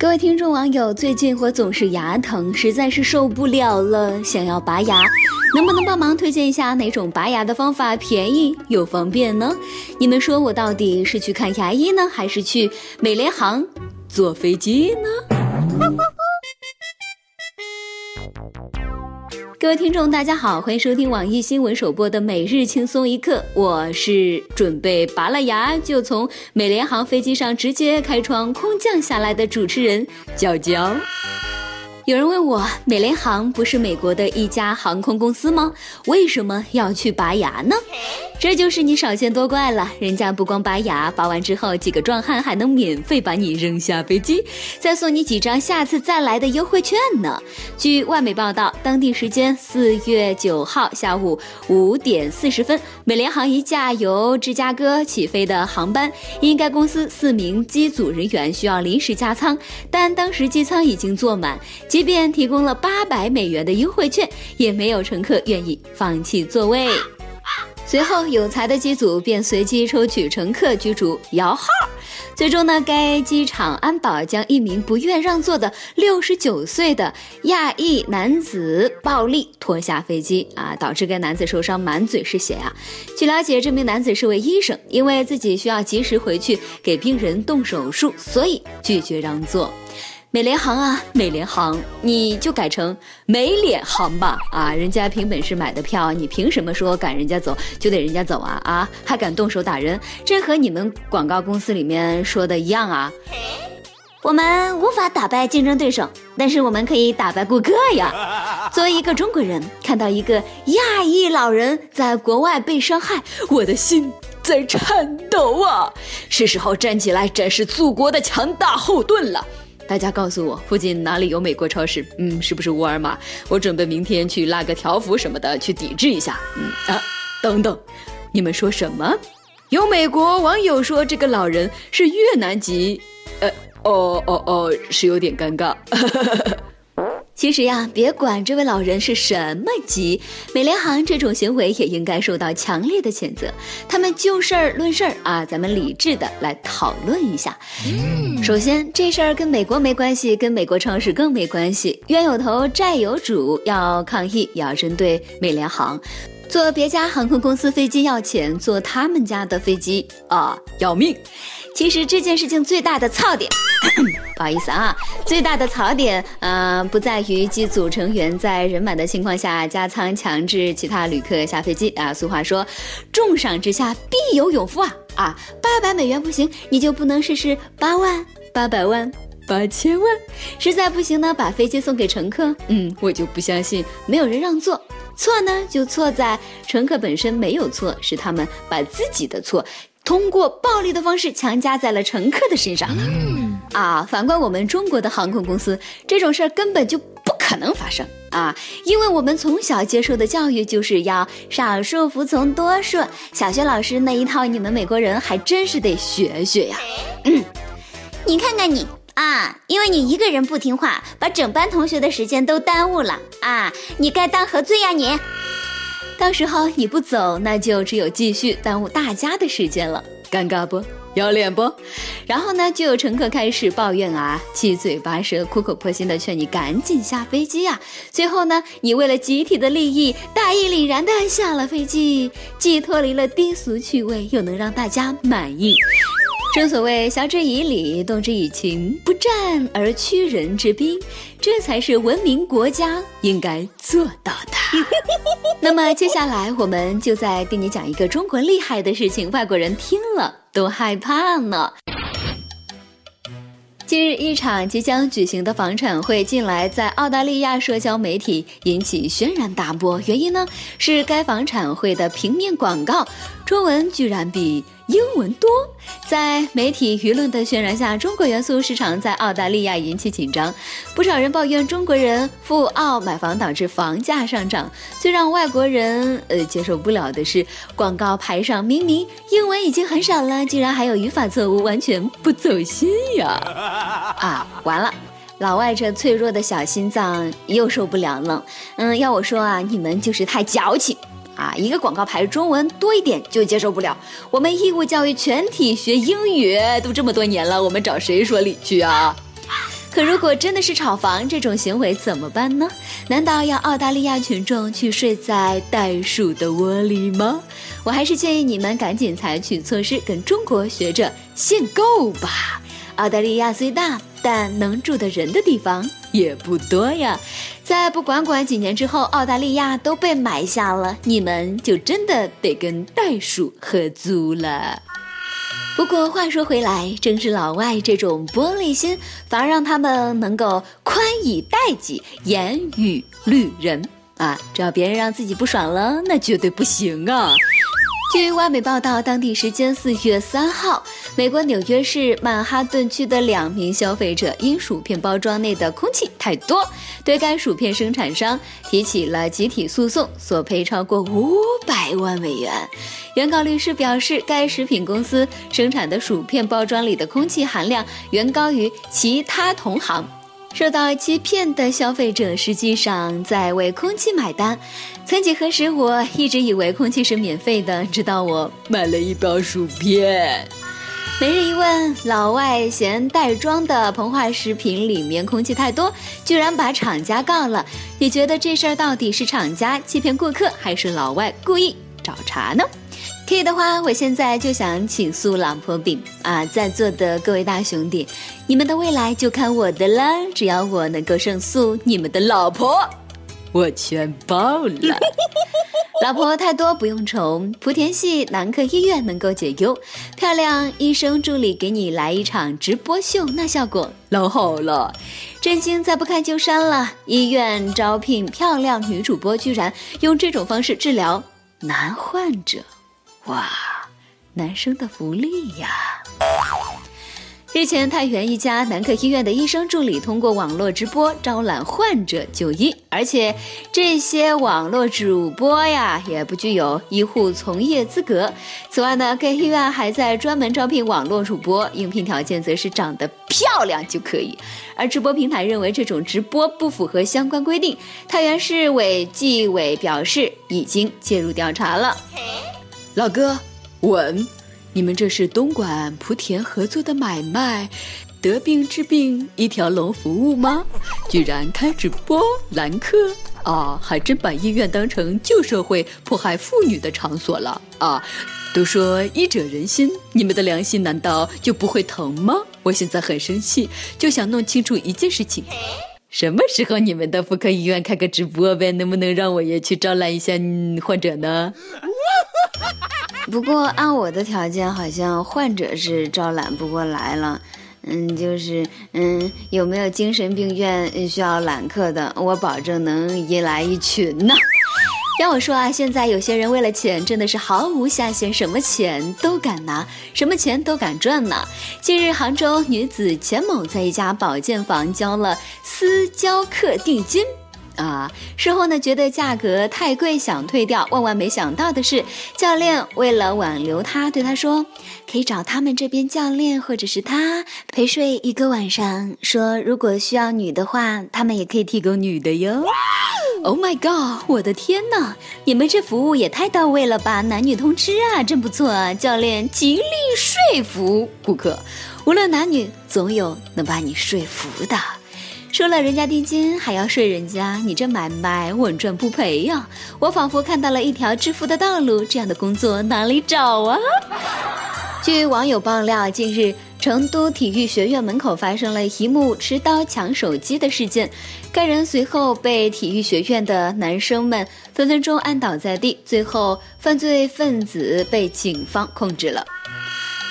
各位听众网友，最近我总是牙疼，实在是受不了了，想要拔牙，能不能帮忙推荐一下哪种拔牙的方法便宜又方便呢？你们说我到底是去看牙医呢，还是去美联航坐飞机呢？各位听众，大家好，欢迎收听网易新闻首播的每日轻松一刻，我是准备拔了牙就从美联航飞机上直接开窗空降下来的主持人娇娇。有人问我，美联航不是美国的一家航空公司吗？为什么要去拔牙呢？这就是你少见多怪了，人家不光拔牙，拔完之后几个壮汉还能免费把你扔下飞机，再送你几张下次再来的优惠券呢。据外媒报道，当地时间四月九号下午五点四十分，美联航一架由芝加哥起飞的航班，因该公司四名机组人员需要临时加舱，但当时机舱已经坐满，即便提供了八百美元的优惠券，也没有乘客愿意放弃座位。随后，有才的机组便随机抽取乘客居住摇号，最终呢，该机场安保将一名不愿让座的六十九岁的亚裔男子暴力拖下飞机啊，导致该男子受伤，满嘴是血啊。据了解，这名男子是位医生，因为自己需要及时回去给病人动手术，所以拒绝让座。美联航啊，美联航，你就改成没脸航吧啊！人家凭本事买的票，你凭什么说赶人家走就得人家走啊啊！还敢动手打人，这和你们广告公司里面说的一样啊！我们无法打败竞争对手，但是我们可以打败顾客呀！作为一个中国人，看到一个亚裔老人在国外被伤害，我的心在颤抖啊！是时候站起来展示祖国的强大后盾了。大家告诉我，附近哪里有美国超市？嗯，是不是沃尔玛？我准备明天去拉个条幅什么的，去抵制一下。嗯啊，等等，你们说什么？有美国网友说这个老人是越南籍。呃，哦哦哦，是有点尴尬。其实呀，别管这位老人是什么级，美联航这种行为也应该受到强烈的谴责。他们就事儿论事儿啊，咱们理智的来讨论一下。首先，这事儿跟美国没关系，跟美国超市更没关系。冤有头，债有主，要抗议也要针对美联航。坐别家航空公司飞机要钱，坐他们家的飞机啊要命。其实这件事情最大的槽点，不好意思啊，最大的槽点，呃，不在于机组成员在人满的情况下加仓强制其他旅客下飞机啊。俗话说，重赏之下必有勇夫啊啊！八百美元不行，你就不能试试八万、八百万、八千万？实在不行呢，把飞机送给乘客。嗯，我就不相信没有人让座。错呢，就错在乘客本身没有错，是他们把自己的错。通过暴力的方式强加在了乘客的身上，啊！反观我们中国的航空公司，这种事儿根本就不可能发生啊！因为我们从小接受的教育就是要少数服从多数，小学老师那一套，你们美国人还真是得学学呀。嗯，你看看你啊，因为你一个人不听话，把整班同学的时间都耽误了啊！你该当何罪呀你？到时候你不走，那就只有继续耽误大家的时间了，尴尬不要脸不？然后呢，就有乘客开始抱怨啊，七嘴八舌、苦口婆心的劝你赶紧下飞机呀。最后呢，你为了集体的利益，大义凛然的下了飞机，既脱离了低俗趣味，又能让大家满意。正所谓晓之以理，动之以情，不战而屈人之兵，这才是文明国家应该做到的。那么接下来，我们就再跟你讲一个中国厉害的事情，外国人听了都害怕呢。近日，一场即将举行的房产会近来在澳大利亚社交媒体引起轩然大波，原因呢是该房产会的平面广告中文居然比。英文多，在媒体舆论的渲染下，中国元素市场在澳大利亚引起紧张。不少人抱怨中国人赴澳买房导致房价上涨。最让外国人呃接受不了的是，广告牌上明明英文已经很少了，竟然还有语法错误，完全不走心呀！啊，完了，老外这脆弱的小心脏又受不了了。嗯，要我说啊，你们就是太矫情。啊，一个广告牌中文多一点就接受不了。我们义务教育全体学英语都这么多年了，我们找谁说理去啊？可如果真的是炒房这种行为怎么办呢？难道要澳大利亚群众去睡在袋鼠的窝里吗？我还是建议你们赶紧采取措施，跟中国学着限购吧。澳大利亚虽大，但能住的人的地方也不多呀。在不管管几年之后，澳大利亚都被买下了，你们就真的得跟袋鼠合租了。不过话说回来，正是老外这种玻璃心，反而让他们能够宽以待己，严于律人啊！只要别人让自己不爽了，那绝对不行啊！据外媒报道，当地时间四月三号，美国纽约市曼哈顿区的两名消费者因薯片包装内的空气太多，对该薯片生产商提起了集体诉讼，索赔超过五百万美元。原告律师表示，该食品公司生产的薯片包装里的空气含量远高于其他同行。受到欺骗的消费者实际上在为空气买单。曾几何时，我一直以为空气是免费的，直到我买了一包薯片。每日一问：老外嫌袋装的膨化食品里面空气太多，居然把厂家告了。你觉得这事儿到底是厂家欺骗顾客，还是老外故意找茬呢？可以的话，我现在就想请诉老婆饼啊！在座的各位大兄弟，你们的未来就看我的了。只要我能够胜诉，你们的老婆我全包了。老婆太多不用愁，莆田系男科医院能够解忧。漂亮医生助理给你来一场直播秀，那效果老好了。震惊再不看就删了。医院招聘漂亮女主播，居然用这种方式治疗男患者。哇，男生的福利呀！日前，太原一家男科医院的医生助理通过网络直播招揽患者就医，而且这些网络主播呀也不具有医护从业资格。此外呢，该医院还在专门招聘网络主播，应聘条件则是长得漂亮就可以。而直播平台认为这种直播不符合相关规定，太原市委纪委表示已经介入调查了。老哥，稳！你们这是东莞莆田合作的买卖，得病治病一条龙服务吗？居然开直播揽客啊！还真把医院当成旧社会迫害妇女的场所了啊！都说医者仁心，你们的良心难道就不会疼吗？我现在很生气，就想弄清楚一件事情：什么时候你们的妇科医院开个直播呗？能不能让我也去招揽一下患者呢？不过按我的条件，好像患者是招揽不过来了。嗯，就是嗯，有没有精神病院需要揽客的？我保证能一来一群呢。要我说啊，现在有些人为了钱，真的是毫无下限，什么钱都敢拿，什么钱都敢赚呢。近日，杭州女子钱某在一家保健房交了私教课定金。啊，事后呢，觉得价格太贵，想退掉。万万没想到的是，教练为了挽留他，对他说：“可以找他们这边教练，或者是他陪睡一个晚上。说如果需要女的话，他们也可以提供女的哟。” Oh my god！我的天哪，你们这服务也太到位了吧，男女通吃啊，真不错啊！教练极力说服顾客，无论男女，总有能把你说服的。收了人家定金还要睡人家，你这买卖稳赚不赔呀！我仿佛看到了一条致富的道路，这样的工作哪里找啊？据网友爆料，近日成都体育学院门口发生了一幕持刀抢手机的事件，该人随后被体育学院的男生们分分钟按倒在地，最后犯罪分子被警方控制了。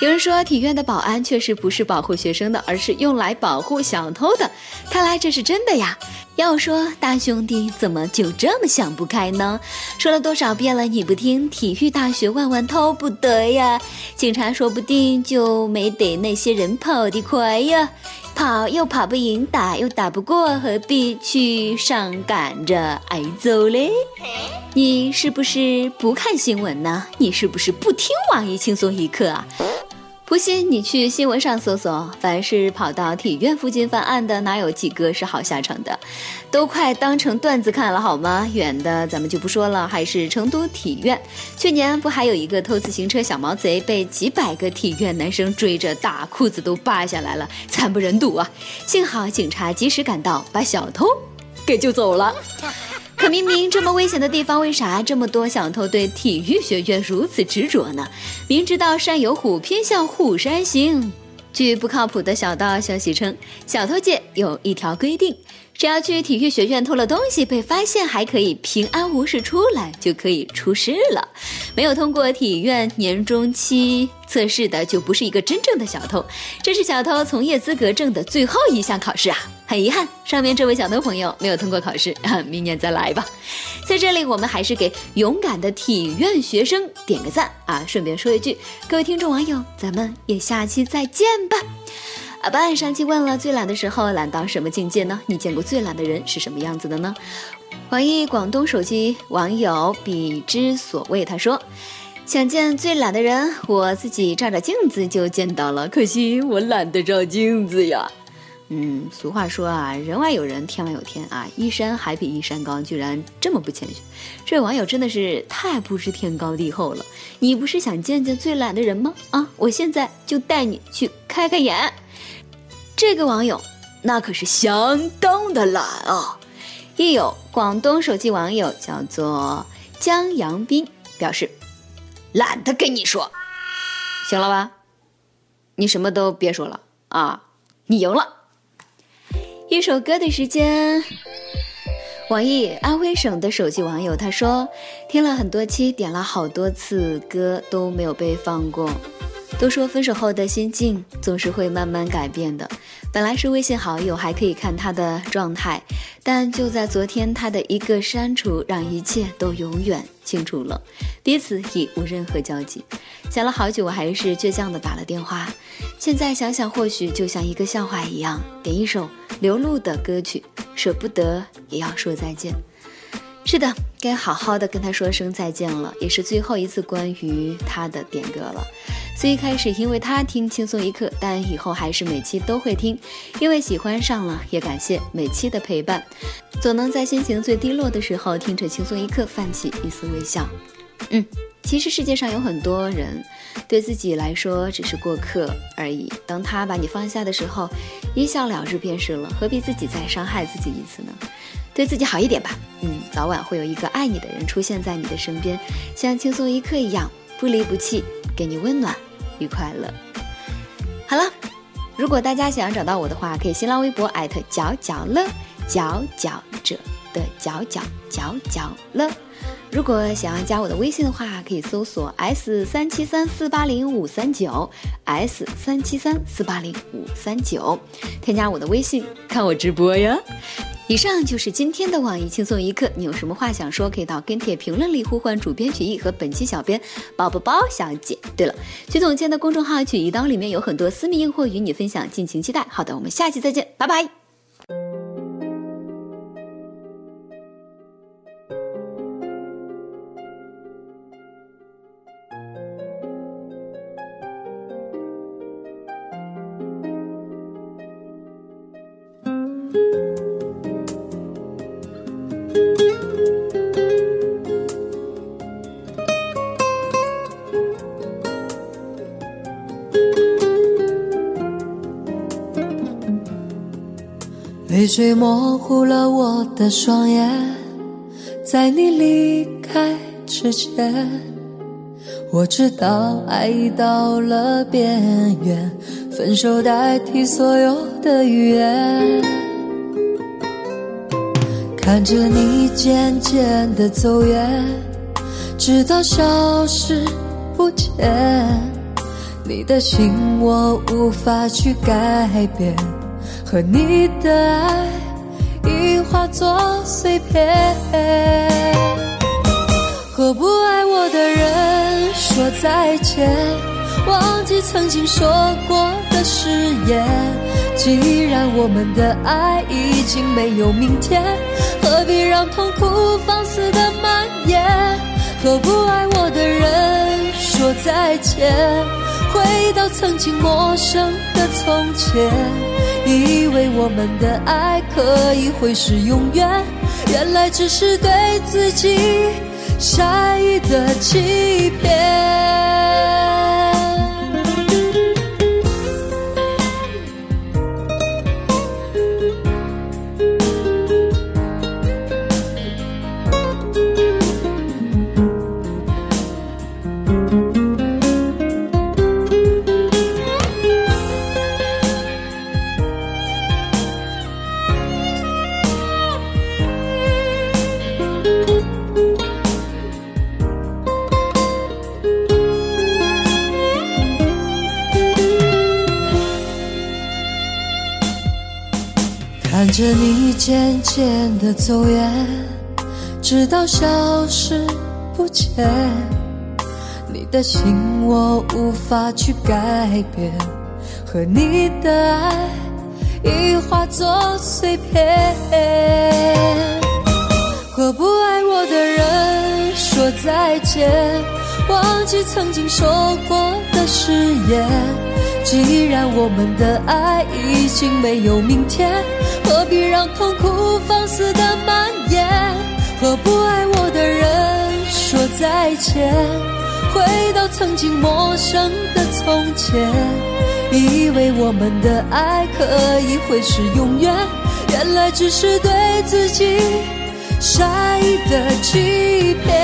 有人说，体院的保安确实不是保护学生的，而是用来保护小偷的。看来这是真的呀！要说大兄弟怎么就这么想不开呢？说了多少遍了，你不听？体育大学万万偷不得呀！警察说不定就没得那些人跑得快呀，跑又跑不赢，打又打不过，何必去上赶着挨揍嘞？你是不是不看新闻呢？你是不是不听网易轻松一刻啊？不信你去新闻上搜搜，凡是跑到体院附近犯案的，哪有几个是好下场的？都快当成段子看了好吗？远的咱们就不说了，还是成都体院，去年不还有一个偷自行车小毛贼被几百个体院男生追着大，裤子都扒下来了，惨不忍睹啊！幸好警察及时赶到，把小偷给救走了。可明明这么危险的地方，为啥这么多小偷对体育学院如此执着呢？明知道山有虎，偏向虎山行。据不靠谱的小道消息称，小偷界有一条规定。只要去体育学院偷了东西被发现，还可以平安无事出来，就可以出师了。没有通过体院年终期测试的，就不是一个真正的小偷。这是小偷从业资格证的最后一项考试啊！很遗憾，上面这位小偷朋友没有通过考试，明年再来吧。在这里，我们还是给勇敢的体院学生点个赞啊！顺便说一句，各位听众网友，咱们也下期再见吧。阿班上期问了最懒的时候懒到什么境界呢？你见过最懒的人是什么样子的呢？网易广东手机网友彼之所谓他说：“想见最懒的人，我自己照照镜子就见到了，可惜我懒得照镜子呀。”嗯，俗话说啊，人外有人，天外有天啊，一山还比一山高，居然这么不谦虚，这位网友真的是太不知天高地厚了。你不是想见见最懒的人吗？啊，我现在就带你去开开眼。这个网友那可是相当的懒啊！亦有广东手机网友叫做江阳斌表示，懒得跟你说，行了吧？你什么都别说了啊！你赢了。一首歌的时间，网易安徽省的手机网友他说，听了很多期，点了好多次歌都没有被放过。都说分手后的心境总是会慢慢改变的。本来是微信好友，还可以看他的状态，但就在昨天，他的一个删除，让一切都永远清楚了，彼此已无任何交集。想了好久，我还是倔强的打了电话。现在想想，或许就像一个笑话一样，点一首刘露的歌曲，舍不得也要说再见。是的，该好好的跟他说声再见了，也是最后一次关于他的点歌了。最开始因为他听轻松一刻，但以后还是每期都会听，因为喜欢上了，也感谢每期的陪伴，总能在心情最低落的时候听着轻松一刻，泛起一丝微笑。嗯，其实世界上有很多人，对自己来说只是过客而已。当他把你放下的时候，一笑了之便是了，何必自己再伤害自己一次呢？对自己好一点吧，嗯，早晚会有一个爱你的人出现在你的身边，像轻松一刻一样不离不弃，给你温暖与快乐。好了，如果大家想要找到我的话，可以新浪微博艾特角角乐，角角者的角角角角乐。如果想要加我的微信的话，可以搜索 S 三七三四八零五三九 S 三七三四八零五三九，添加我的微信看我直播呀。以上就是今天的网易轻松一刻，你有什么话想说，可以到跟帖评论里呼唤主编曲艺和本期小编包包包小姐。对了，曲总监的公众号曲一刀里面有很多私密硬货与你分享，敬请期待。好的，我们下期再见，拜拜。泪水模糊了我的双眼，在你离开之前，我知道爱已到了边缘，分手代替所有的语言。看着你渐渐的走远，直到消失不见，你的心我无法去改变。和你的爱已化作碎片，和不爱我的人说再见，忘记曾经说过的誓言。既然我们的爱已经没有明天，何必让痛苦放肆的蔓延？和不爱我的人再见。回到曾经陌生的从前，以为我们的爱可以会是永远，原来只是对自己善意的欺骗。着你渐渐的走远，直到消失不见，你的心我无法去改变，和你的爱已化作碎片。和不爱我的人说再见，忘记曾经说过的誓言。既然我们的爱已经没有明天。何必让痛苦放肆的蔓延？和不爱我的人说再见，回到曾经陌生的从前，以为我们的爱可以会是永远，原来只是对自己善意的欺骗。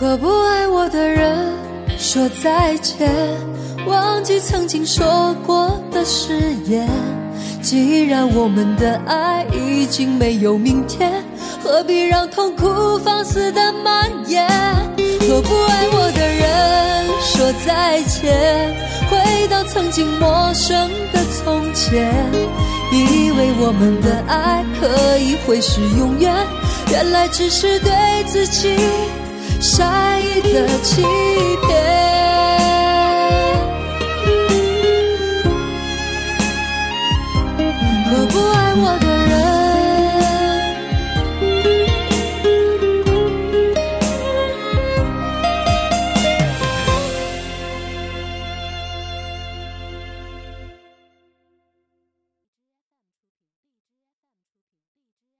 和不爱我的人说再见，忘记曾经说过的誓言。既然我们的爱已经没有明天，何必让痛苦放肆的蔓延？和不爱我的人说再见，回到曾经陌生的从前，以为我们的爱可以会是永远，原来只是对自己善意的欺骗。我。